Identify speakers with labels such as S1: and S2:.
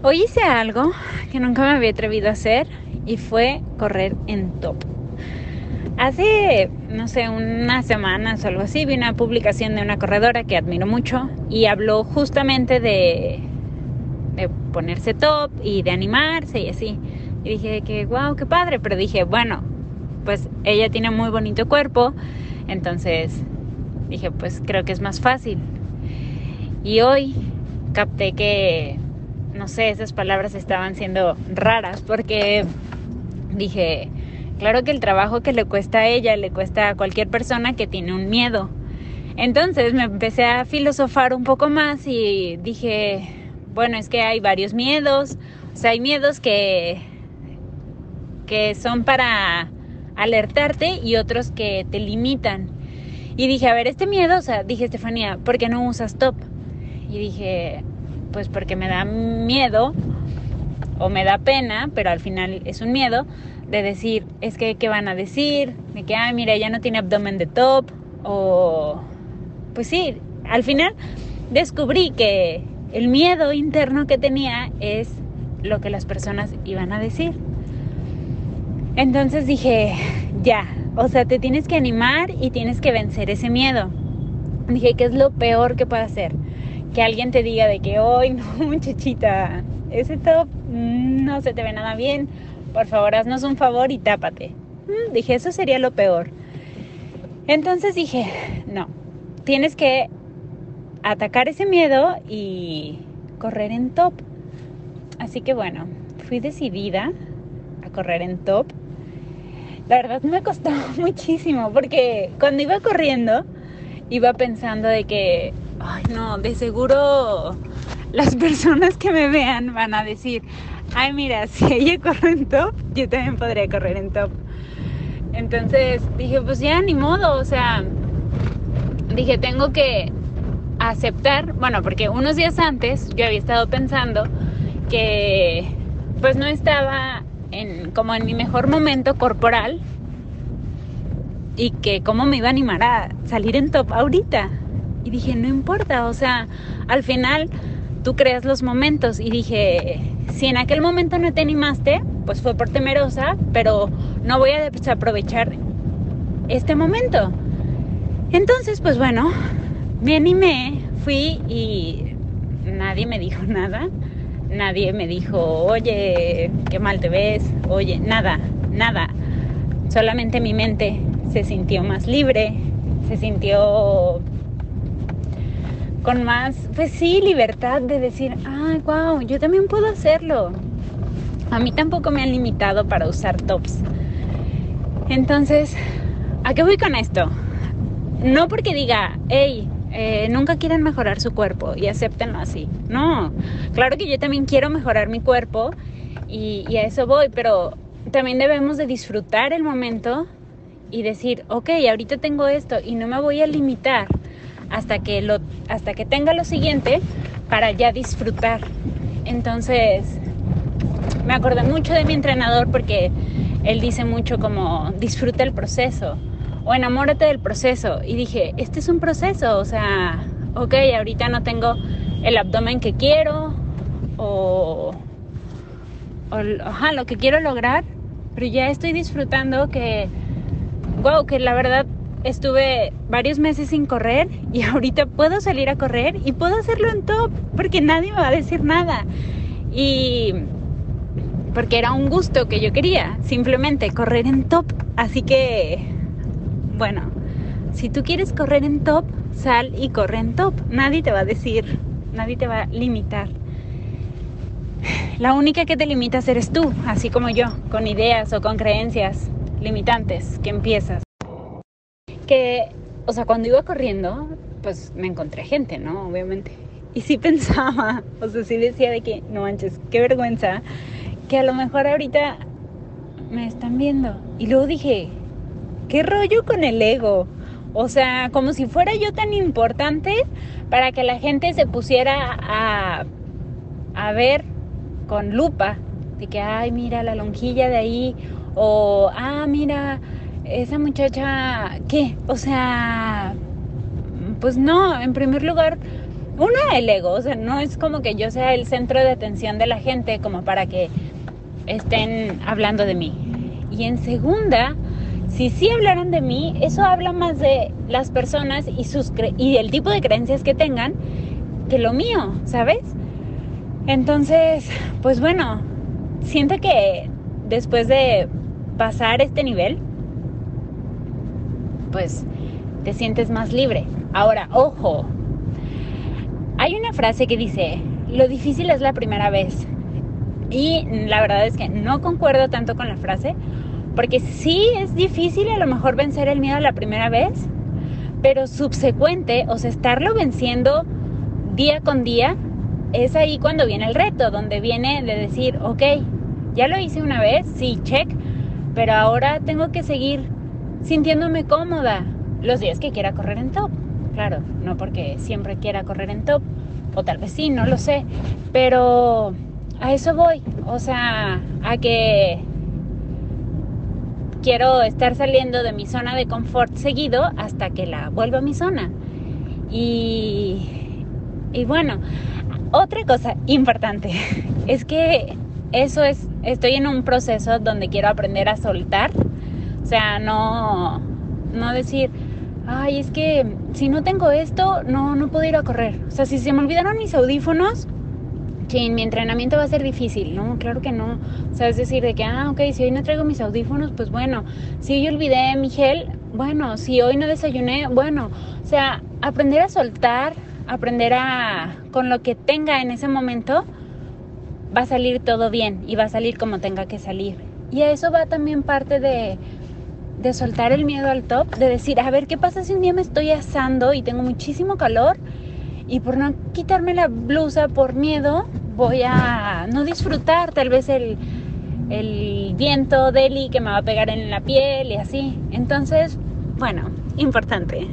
S1: Hoy hice algo que nunca me había atrevido a hacer y fue correr en top. Hace, no sé, unas semanas o algo así, vi una publicación de una corredora que admiro mucho y habló justamente de, de ponerse top y de animarse y así. Y dije que, wow, qué padre, pero dije, bueno, pues ella tiene muy bonito cuerpo, entonces dije, pues creo que es más fácil. Y hoy capté que no sé, esas palabras estaban siendo raras porque dije, claro que el trabajo que le cuesta a ella le cuesta a cualquier persona que tiene un miedo. Entonces me empecé a filosofar un poco más y dije, bueno, es que hay varios miedos, o sea, hay miedos que, que son para alertarte y otros que te limitan. Y dije, a ver, este miedo, o sea, dije, Estefanía, ¿por qué no usas top? Y dije, pues porque me da miedo o me da pena, pero al final es un miedo de decir, es que, ¿qué van a decir? De que, ay, mira, ya no tiene abdomen de top, o, pues sí, al final descubrí que el miedo interno que tenía es lo que las personas iban a decir. Entonces dije, ya, o sea, te tienes que animar y tienes que vencer ese miedo. Dije, ¿qué es lo peor que puedo hacer? Que alguien te diga de que hoy no, muchachita, ese top no se te ve nada bien, por favor haznos un favor y tápate. Mm, dije, eso sería lo peor. Entonces dije, no, tienes que atacar ese miedo y correr en top. Así que bueno, fui decidida a correr en top. La verdad me costó muchísimo porque cuando iba corriendo iba pensando de que ay no, de seguro las personas que me vean van a decir, ay mira, si ella corre en top, yo también podría correr en top. Entonces dije, pues ya ni modo, o sea, dije, tengo que aceptar, bueno, porque unos días antes yo había estado pensando que pues no estaba en, como en mi mejor momento corporal y que cómo me iba a animar a salir en top ahorita. Y dije, no importa, o sea, al final tú creas los momentos. Y dije, si en aquel momento no te animaste, pues fue por temerosa, pero no voy a desaprovechar este momento. Entonces, pues bueno, me animé, fui y nadie me dijo nada. Nadie me dijo, oye, qué mal te ves, oye, nada, nada. Solamente mi mente se sintió más libre, se sintió con más, pues sí, libertad de decir, ay, wow, yo también puedo hacerlo. A mí tampoco me han limitado para usar tops. Entonces, ¿a qué voy con esto? No porque diga, hey, eh, nunca quieren mejorar su cuerpo y acéptenlo así. No, claro que yo también quiero mejorar mi cuerpo y, y a eso voy, pero también debemos de disfrutar el momento y decir, ok, ahorita tengo esto y no me voy a limitar hasta que, lo, hasta que tenga lo siguiente para ya disfrutar. Entonces, me acordé mucho de mi entrenador porque él dice mucho como disfruta el proceso o enamórate del proceso. Y dije, este es un proceso, o sea, ok, ahorita no tengo el abdomen que quiero o, o ajá, lo que quiero lograr, pero ya estoy disfrutando que, wow, que la verdad estuve varios meses sin correr y ahorita puedo salir a correr y puedo hacerlo en top porque nadie me va a decir nada. Y porque era un gusto que yo quería, simplemente correr en top. Así que, bueno, si tú quieres correr en top, sal y corre en top. Nadie te va a decir, nadie te va a limitar. La única que te limitas eres tú, así como yo, con ideas o con creencias limitantes que empiezas que, o sea, cuando iba corriendo, pues me encontré gente, ¿no? Obviamente. Y sí pensaba, o sea, sí decía de que, no manches, qué vergüenza, que a lo mejor ahorita me están viendo. Y luego dije, ¿qué rollo con el ego? O sea, como si fuera yo tan importante para que la gente se pusiera a, a ver con lupa de que, ay, mira la lonjilla de ahí, o, ah, mira esa muchacha, ¿qué? O sea, pues no, en primer lugar, una, el ego, o sea, no es como que yo sea el centro de atención de la gente como para que estén hablando de mí. Y en segunda, si sí hablaran de mí, eso habla más de las personas y, sus y el tipo de creencias que tengan que lo mío, ¿sabes? Entonces, pues bueno, siento que después de pasar este nivel, pues te sientes más libre. Ahora, ojo, hay una frase que dice, lo difícil es la primera vez. Y la verdad es que no concuerdo tanto con la frase, porque sí es difícil a lo mejor vencer el miedo la primera vez, pero subsecuente, o sea, estarlo venciendo día con día, es ahí cuando viene el reto, donde viene de decir, ok, ya lo hice una vez, sí, check, pero ahora tengo que seguir sintiéndome cómoda los días que quiera correr en top. Claro, no porque siempre quiera correr en top, o tal vez sí, no lo sé, pero a eso voy, o sea, a que quiero estar saliendo de mi zona de confort seguido hasta que la vuelva a mi zona. Y, y bueno, otra cosa importante es que eso es, estoy en un proceso donde quiero aprender a soltar, sea, no, no decir, ay, es que si no tengo esto, no, no puedo ir a correr. O sea, si se me olvidaron mis audífonos, chin, mi entrenamiento va a ser difícil. No, claro que no. O sea, es decir, de que, ah, ok, si hoy no traigo mis audífonos, pues bueno. Si hoy olvidé mi gel, bueno. Si hoy no desayuné, bueno. O sea, aprender a soltar, aprender a, con lo que tenga en ese momento, va a salir todo bien y va a salir como tenga que salir. Y a eso va también parte de de soltar el miedo al top, de decir, a ver, ¿qué pasa si un día me estoy asando y tengo muchísimo calor? Y por no quitarme la blusa por miedo, voy a no disfrutar tal vez el, el viento deli que me va a pegar en la piel y así. Entonces, bueno, importante.